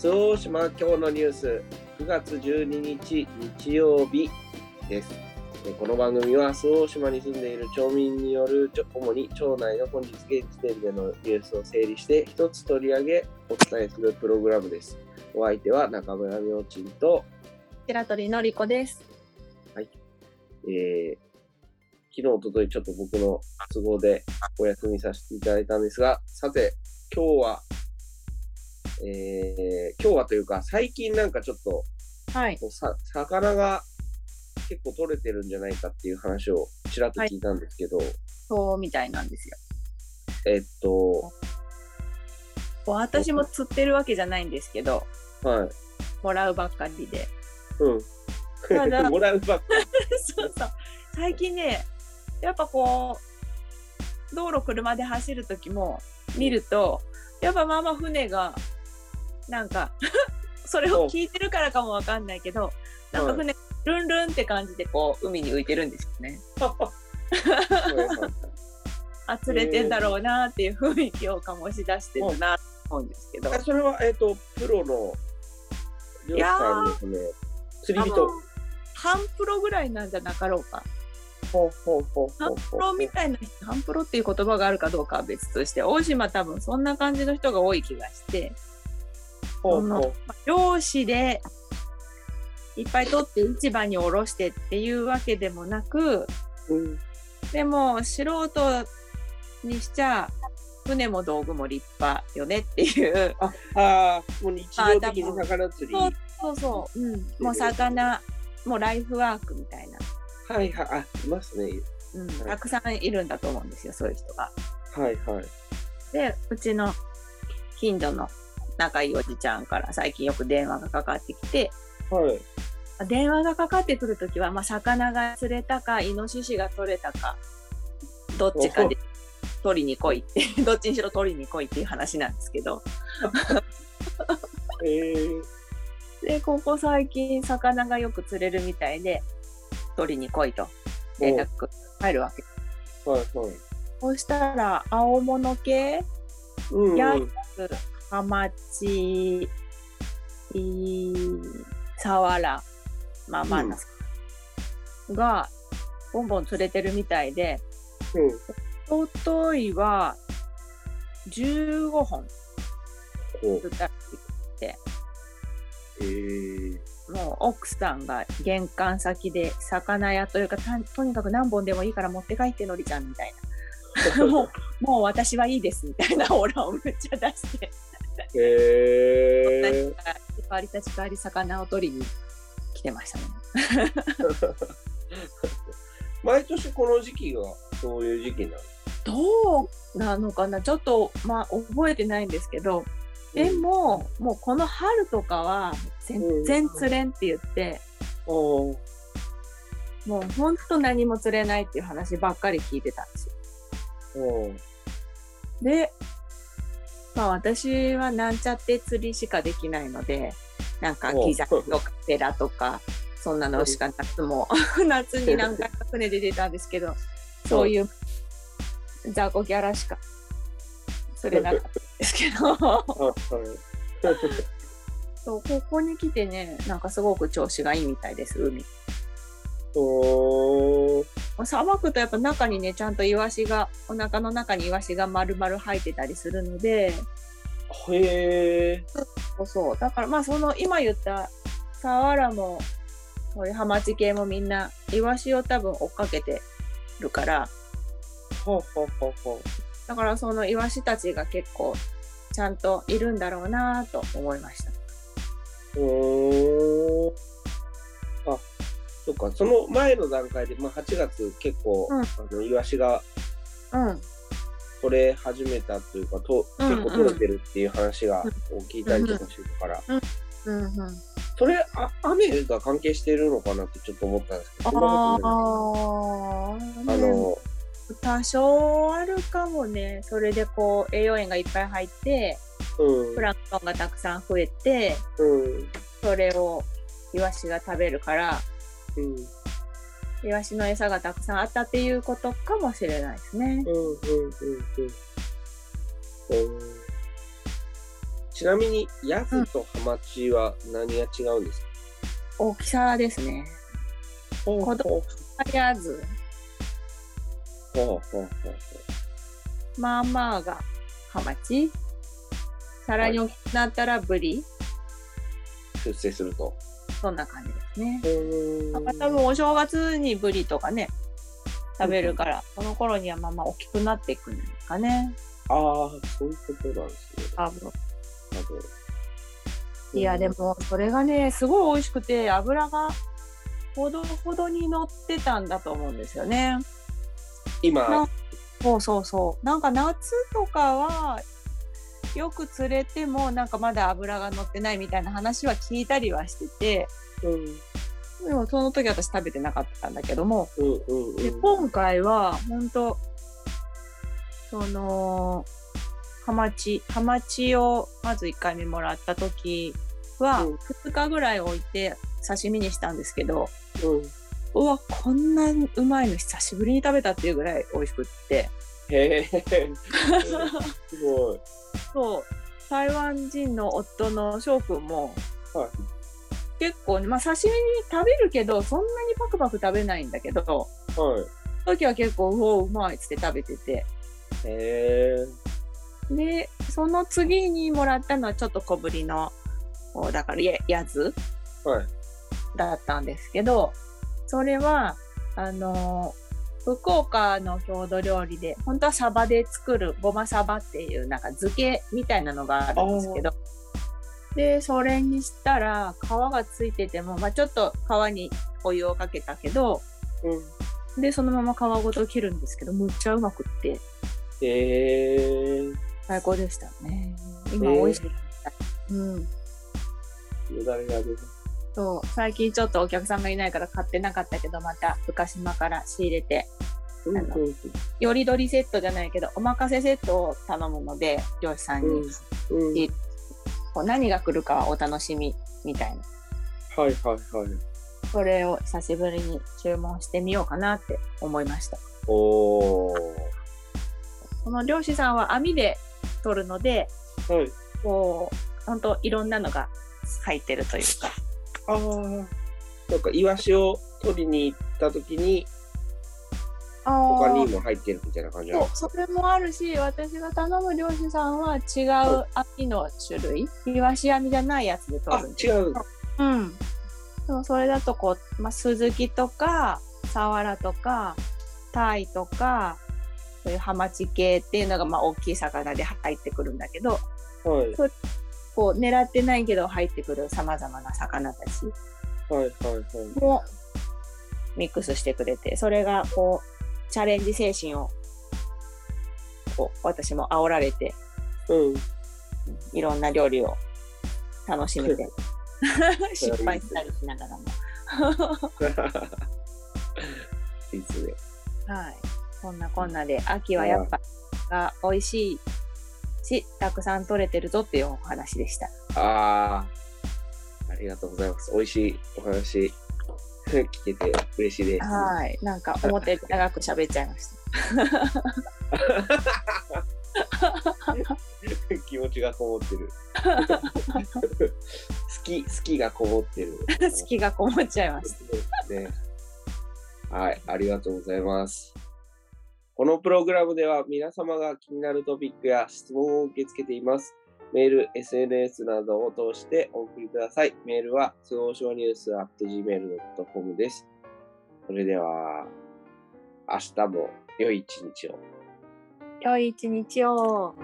周防大島今日のニュース9月12日日曜日です。えこの番組は周防大島に住んでいる町民による主に町内の本日現時点でのニュースを整理して一つ取り上げお伝えするプログラムです。お相手は中村明珍と、白鳥のりこです。えー昨日、おとといちょっと僕の都合でお休みさせていただいたんですが、さて、今日は、えー今日はというか、最近なんかちょっと、はい。さ魚が結構取れてるんじゃないかっていう話をちらっと聞いたんですけど、そうみたいなんですよ。えっと、私も釣ってるわけじゃないんですけど、はい。もらうばっかりで。うん。ただ もらうばっか そうそう。最近ね、やっぱこう、道路車で走る時も見ると、やっぱまあまあ船が、なんか、それを聞いてるからかもわかんないけど、なんか船、ルンルンって感じでこう、海に浮いてるんですよね。はいはいあ、釣れてんだろうなっていう雰囲気を醸し出してるなと思うんですけど。あそれは、えっと、プロの漁師さんですね。釣り人。半プロぐらいなんじゃなかろうか。半うプロみたいな人、半プロっていう言葉があるかどうかは別として、大島多分そんな感じの人が多い気がして、その漁師でいっぱい取って市場におろしてっていうわけでもなく、う。うんでも素人にしちゃ、船も道具も立派よねっていう。ああー、もう日常的に魚釣り。そうそうそう。うん。もう魚、もうライフワークみたいな。はいはい。あ、いますね。うん。はいたくさんいるんだと思うんですよ、そういう人が。はいはい。で、うちの近所の仲いいおじちゃんから最近よく電話がかかってきて、はい。電話がかかってくるときは、まあ、魚が釣れたか、イノシシが取れたか、どっちかで取りに来いって、どっちにしろ取りに来いっていう話なんですけど、えー、で、ここ最近魚がよく釣れるみたいで、取りに来いと連絡入るわけ。はいはい。そしたら、青物系、うん、うん。ヤツ、ハマチ、いサワラ、まあまあな、が、ボンボン釣れてるみたいで、うん。おといは、15本。釣ったらえー、もう奥さんが玄関先で魚屋というかたとにかく何本でもいいから持って帰ってのりちゃんみたいな もうもう私はいいですみたいなオーラをめっちゃ出して。えー、代わり立ちり魚を取りに来てましたね。毎年この時期がそういう時期なの？どうなのかな？ちょっとまあ覚えてないんですけどでももうこの春とかは全然釣れんって言っておー。もうほんと何も釣れないっていう話ばっかり聞いてたんですよで、まあ私はなんちゃって釣りしかできないので、なんかおギザとかペラとか、そんなのしか夏も、夏に何回か船で出たんですけど、そういう雑魚ギャラしか釣れなかったんですけど、そうここに来てね、なんかすごく調子がいいみたいです、海。おーさばくとやっぱ中にね、ちゃんとイワシが、お腹の中にイワシが丸々入ってたりするので、へえ。そうそう。だからまあその今言ったサワラも、こういうハマチ系もみんなイワシを多分追っかけてるから、ほうほうほうほだからそのイワシたちが結構ちゃんといるんだろうなと思いました。ううーんあそっかその前の段階で、まあ、8月結構、うん。あのイワシがうん。取れ始めたというかとうん結構取れてるっていう話が聞いたりとかしてるから、うんうん。それあ雨が関係してるのかなってちょっと思ったんですけどあ、あの多少あるかもね。それでこう栄養塩がいっぱい入って、うん。プランクトンがたくさん増えて、うん。それをイワシが食べるから、うんイワシの餌がたくさんあったっていうことかもしれないですね。うんうんうんうんうんちちなみに、ヤズとハマチは何が違うんですか、大きさですね。ほ子供やず、ほうほうほうほまあまあがハマチ。さらに大きくなったらブリ。う。出世すると。そんな感じですね。うなんか多分お正月にブリとかね、食べるから、その頃にはまあまあ大きくなっていくんですかね。ああ、そういうことなんですね。多分。多分。いや、でも、それがね、すごい美味しくて、油がほどほどに乗ってたんだと思うんですよね。今？な、そうそうそう。なんか夏とかは、よく釣れても、なんかまだ油が乗ってないみたいな話は聞いたりはしてて、うん、でもその時私食べてなかったんだけども、うん、うん、で、うん。今回は、本当その、ハマチ、ハマチをまず1回目もらった時は、うん2日ぐらい置いて刺身にしたんですけど、うん。うわ、こんなうまいの久しぶりに食べたっていうぐらい美味しくって。へえ、すごい。そう、台湾人の夫の翔くんも、はい結構、まあ刺身に食べるけど、そんなにパクパク食べないんだけど、はい。時は結構、うおうまいっつって食べてて。へえ。で、その次にもらったのはちょっと小ぶりの、こうだからややつはい。だったんですけど、それは、あのー福岡の郷土料理で、本当はサバで作るごまサバっていうなんか漬けみたいなのがあるんですけど、で、それにしたら皮がついてても、まあちょっと皮にお湯をかけたけど、うん。で、そのまま皮ごと切るんですけど、むっちゃうまくって、へえ。最高でしたね。今美味しい。うん。よだれが出る。そう、最近ちょっとお客さんがいないから買ってなかったけど、また深島から仕入れて、うん、あのうん、よりどりセットじゃないけど、おまかせセットを頼むので、漁師さんに、うん。いこう何が来るかはお楽しみみたいな。はい、はい、はい。それを久しぶりに注文してみようかなって思いました。おー。その漁師さんは網で取るので、はい。こう、ほんといろんなのが入ってるというか。ああ。なんか、イワシを取りに行った時に、他にも入ってるみたいな感じなそそれもあるし私が頼む漁師さんは違う網の種類イワシ網じゃないやつで取あるん、です違う。うんでもそれだとこう、まあ、スズキとかサワラとかタイとかそういうハマチ系っていうのがまあ大きい魚で入ってくるんだけどはい。こう狙ってないけど入ってくるさまざまな魚たち。もミックスしてくれてそれがこうチャレンジ精神をこう私も煽られてうん。いろんな料理を楽しめて 失敗したりしながらも。いいっすね。はい。こんなこんなで秋はやっぱが美味しいし、たくさん取れてるぞっていうお話でした。ああ。ありがとうございます。美味しいお話 聞けて嬉しいです。はい。なんか思ったより長く喋っちゃいました。気持ちがこもってる。好き、好きがこもってる。好きがこもっちゃいました。ね。はい、ありがとうございます。このプログラムでは皆様が気になるトピックや質問を受け付けています。メール、SNS などを通してお送りください。メールは、通報書ニュース gmail.com です。それでは、明日も良い一日を。良い一日を。